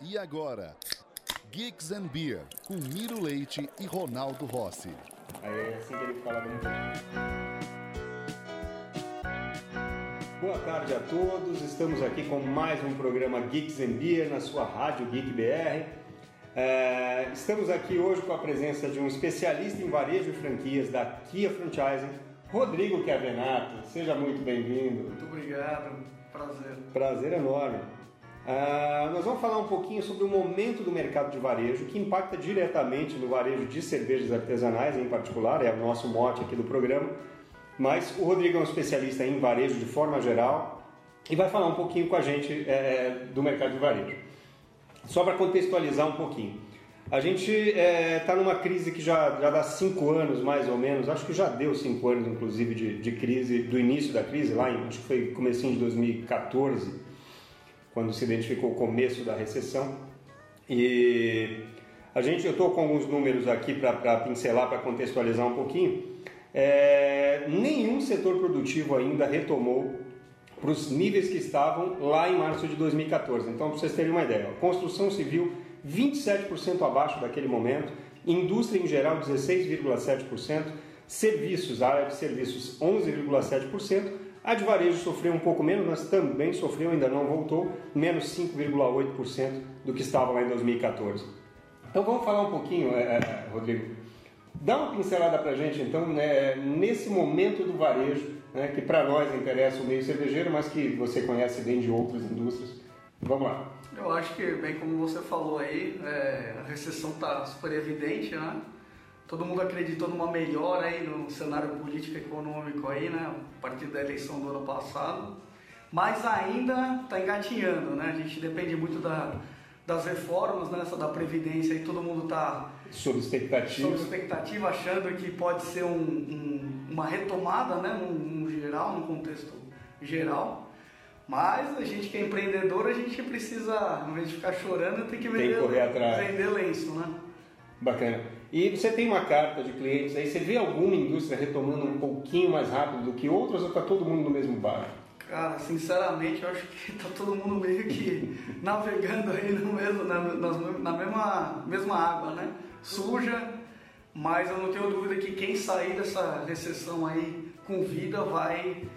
E agora, Geeks and Beer, com Miro Leite e Ronaldo Rossi. Aí é assim que ele fala muito. Boa tarde a todos, estamos aqui com mais um programa Geeks and Beer na sua rádio Geek BR. É, estamos aqui hoje com a presença de um especialista em varejo e franquias da Kia Franchising, Rodrigo Chiavenato. Seja muito bem-vindo. Muito obrigado, prazer. Prazer enorme. Uh, nós vamos falar um pouquinho sobre o momento do mercado de varejo que impacta diretamente no varejo de cervejas artesanais, em particular, é o nosso mote aqui do programa. Mas o Rodrigo é um especialista em varejo de forma geral e vai falar um pouquinho com a gente é, do mercado de varejo. Só para contextualizar um pouquinho. A gente está é, tá numa crise que já, já dá cinco anos, mais ou menos, acho que já deu cinco anos, inclusive, de, de crise, do início da crise, lá em, acho que foi comecinho de 2014, quando se identificou o começo da recessão. E a gente, eu estou com alguns números aqui para pincelar, para contextualizar um pouquinho. É, nenhum setor produtivo ainda retomou para os níveis que estavam lá em março de 2014. Então, para vocês terem uma ideia, construção civil 27% abaixo daquele momento, indústria em geral 16,7%, serviços, área de serviços 11,7%, a de varejo sofreu um pouco menos, mas também sofreu, ainda não voltou, menos 5,8% do que estava lá em 2014. Então vamos falar um pouquinho, é, é, Rodrigo. Dá uma pincelada para a gente, então, né, nesse momento do varejo, né, que para nós interessa o meio cervejeiro, mas que você conhece bem de outras indústrias. Vamos lá. Eu acho que, bem como você falou aí, é, a recessão está super evidente, né? Todo mundo acreditou numa melhora aí no cenário político e econômico aí, né, a partir da eleição do ano passado, mas ainda está engatinhando, né, a gente depende muito da, das reformas, né, da Previdência e todo mundo está sob expectativa. sob expectativa, achando que pode ser um, um, uma retomada, né, no, no geral, no contexto geral, mas a gente que é empreendedor, a gente precisa, em vez de ficar chorando, tem que vender, tem vender lenço, né? Bacana. E você tem uma carta de clientes aí, você vê alguma indústria retomando um pouquinho mais rápido do que outras ou está todo mundo no mesmo barco? Cara, sinceramente, eu acho que está todo mundo meio que navegando aí no mesmo, na, na, mesma, mesma água, né? Suja, mas eu não tenho dúvida que quem sair dessa recessão aí com vida vai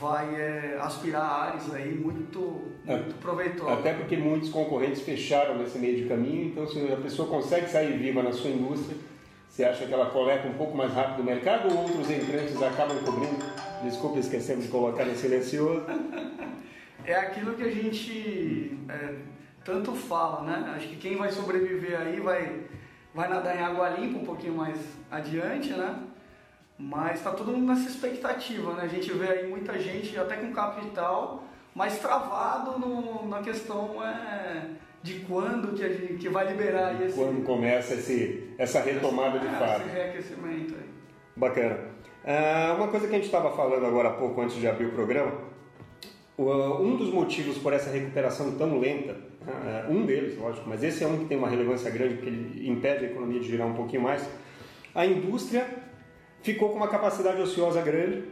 vai é, aspirar áreas aí muito, muito é, proveitosas. Até porque muitos concorrentes fecharam nesse meio de caminho, então se a pessoa consegue sair viva na sua indústria, você acha que ela coleta um pouco mais rápido o mercado ou outros entrantes acabam cobrindo? Desculpa, esquecemos de colocar no silencioso. é aquilo que a gente é, tanto fala, né? Acho que quem vai sobreviver aí vai, vai nadar em água limpa um pouquinho mais adiante, né? Mas está todo mundo nessa expectativa, né? A gente vê aí muita gente até com capital, mas travado no, na questão é, de quando que, a gente, que vai liberar esse... Quando começa esse, essa retomada de fato. Esse reaquecimento aí. Bacana. Uh, uma coisa que a gente estava falando agora há pouco, antes de abrir o programa, um dos motivos por essa recuperação tão lenta, uh, um deles, lógico, mas esse é um que tem uma relevância grande, porque ele impede a economia de girar um pouquinho mais, a indústria ficou com uma capacidade ociosa grande.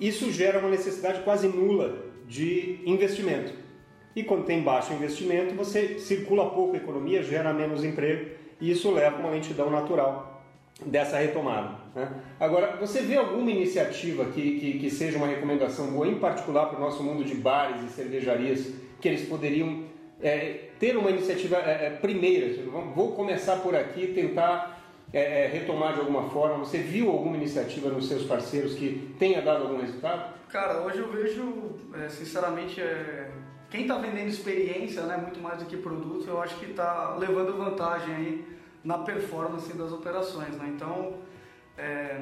Isso gera uma necessidade quase nula de investimento. E quando tem baixo investimento, você circula pouco a economia, gera menos emprego e isso leva a uma lentidão natural dessa retomada. Né? Agora, você vê alguma iniciativa que, que, que, seja uma recomendação boa, em particular para o nosso mundo de bares e cervejarias, que eles poderiam é, ter uma iniciativa é, é primeira? Vou começar por aqui, tentar é, é, retomar de alguma forma? Você viu alguma iniciativa nos seus parceiros que tenha dado algum resultado? Cara, hoje eu vejo, é, sinceramente, é, quem está vendendo experiência, né, muito mais do que produto, eu acho que está levando vantagem aí na performance das operações. Né? Então, é,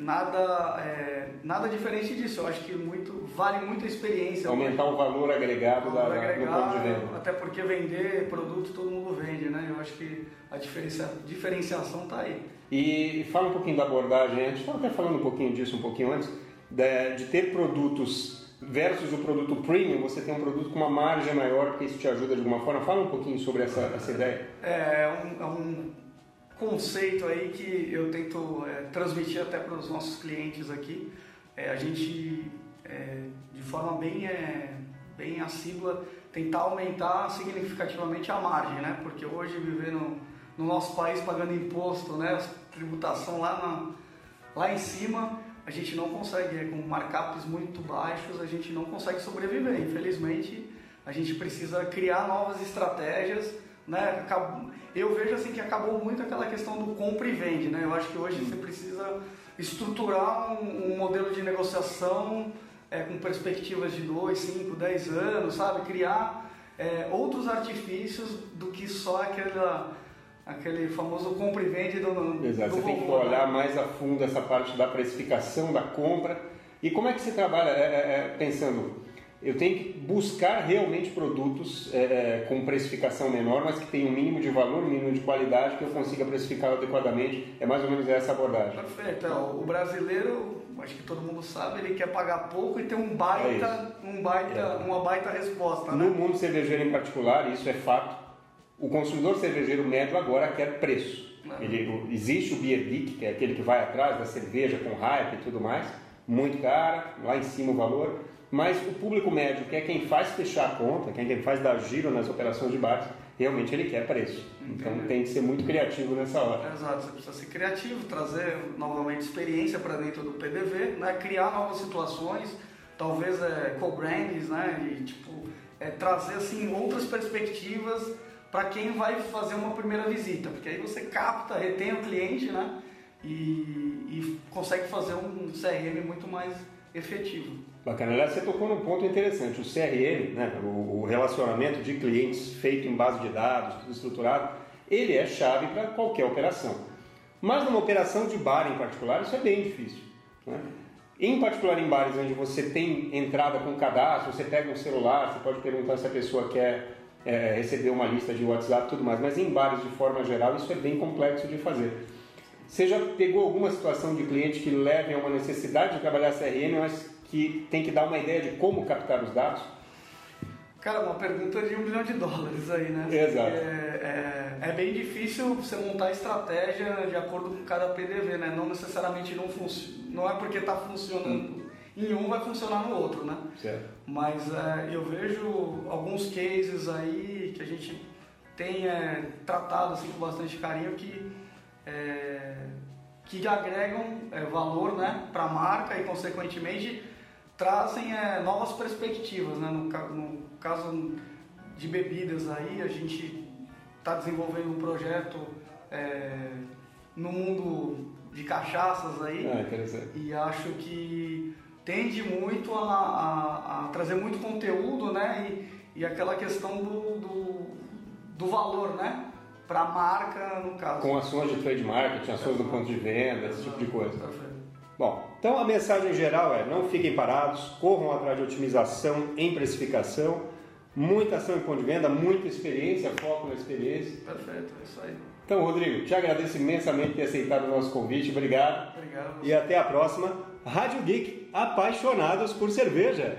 nada, é, nada diferente disso. Eu acho que muito, vale muito a experiência. Aumentar o valor agregado, valor da, agregado, do ponto de venda. Até porque vender produto todo mundo vende, né? Eu acho que a diferencia, diferenciação está aí. E, fala um pouquinho da abordagem, a gente estava até falando um pouquinho disso um pouquinho antes, de, de ter produtos versus o produto premium, você tem um produto com uma margem maior, porque isso te ajuda de alguma forma. Fala um pouquinho sobre essa, essa ideia. É, é um, é um conceito aí que eu tento é, transmitir até para os nossos clientes aqui. É, a gente, é, de forma bem, é, bem assídua, tentar aumentar significativamente a margem, né? Porque hoje viver no, no nosso país pagando imposto, né? Tributação lá, na, lá em cima, a gente não consegue, é, com markups muito baixos, a gente não consegue sobreviver. Infelizmente, a gente precisa criar novas estratégias, né? Eu vejo assim que acabou muito aquela questão do compra e vende, né? Eu acho que hoje você precisa estruturar um, um modelo de negociação é, com perspectivas de 2, 5, 10 anos, sabe? Criar é, outros artifícios do que só aquela, aquele famoso compra e vende do, Exato, do você robô, tem que olhar né? mais a fundo essa parte da precificação, da compra. E como é que você trabalha é, é, é pensando, eu tenho que buscar realmente produtos é, com precificação menor, mas que tenham um mínimo de valor, um mínimo de qualidade, que eu consiga precificar adequadamente. É mais ou menos essa abordagem. Perfeito. É, o brasileiro, acho que todo mundo sabe, ele quer pagar pouco e ter um baita, É um baita, uma baita resposta, No né? mundo cervejeiro em particular, isso é fato, o consumidor cervejeiro médio agora quer preço. É. Ele, existe o beer geek, que é aquele que vai atrás da cerveja com hype e tudo mais, muito cara, lá em cima o valor, mas o público médio, que é quem faz fechar a conta, quem quem faz dar giro nas operações de bares, realmente ele quer preço. Então tem que ser muito criativo nessa hora. Exato, você precisa ser criativo, trazer novamente experiência para dentro do PDV, né? criar novas situações, talvez é, co-brands, né? E, tipo, é, trazer assim, outras perspectivas para quem vai fazer uma primeira visita, porque aí você capta, retém o cliente né? e, e consegue fazer um CRM muito mais efetivo. Bacana. Aliás, você tocou num ponto interessante. O CRM, né, o, relacionamento de clientes feito em base de dados, tudo estruturado, ele é chave para qualquer operação. Mas numa operação de bar em particular, isso é bem difícil. né? Em particular em bares onde você tem entrada com cadastro, você pega um celular, você pode perguntar se a pessoa quer é, receber uma lista de WhatsApp tudo mais, mas em bares de forma geral isso é bem complexo de fazer. Você já pegou alguma situação de cliente que leve a uma necessidade de trabalhar CRM, mas que tem que dar uma ideia de como captar os dados? Cara, uma pergunta de um bilhão de dólares aí, né? Exato. É, é, é bem difícil você montar estratégia de acordo com cada PDV, né? Não necessariamente não funciona. Não é porque está funcionando em um vai funcionar no outro, né? Certo. Mas é, eu vejo alguns cases aí que a gente tem é, tratado assim, com bastante carinho que, é, que agregam é, valor né, para a marca e, consequentemente, trazem é, novas perspectivas. Né? No, no caso de bebidas aí, a gente está desenvolvendo um projeto é, no mundo de cachaças aí. Ah. E acho que tende muito a, a- a trazer muito conteúdo, né? E, e aquela questão do, do, do valor, né? Para a marca, no caso. Com ações de trade marketing, ações no ponto de venda, esse tipo de coisa. Perfeito. Bom, então a mensagem geral é: não fiquem parados, corram atrás de otimização em precificação, muita ação em ponto de venda, muita experiência, foco na experiência. Perfeito, é isso aí. Então, Rodrigo, te agradeço imensamente por ter aceitado o nosso convite, obrigado. Obrigado. E até a próxima. Rádio Geek, apaixonados por cerveja.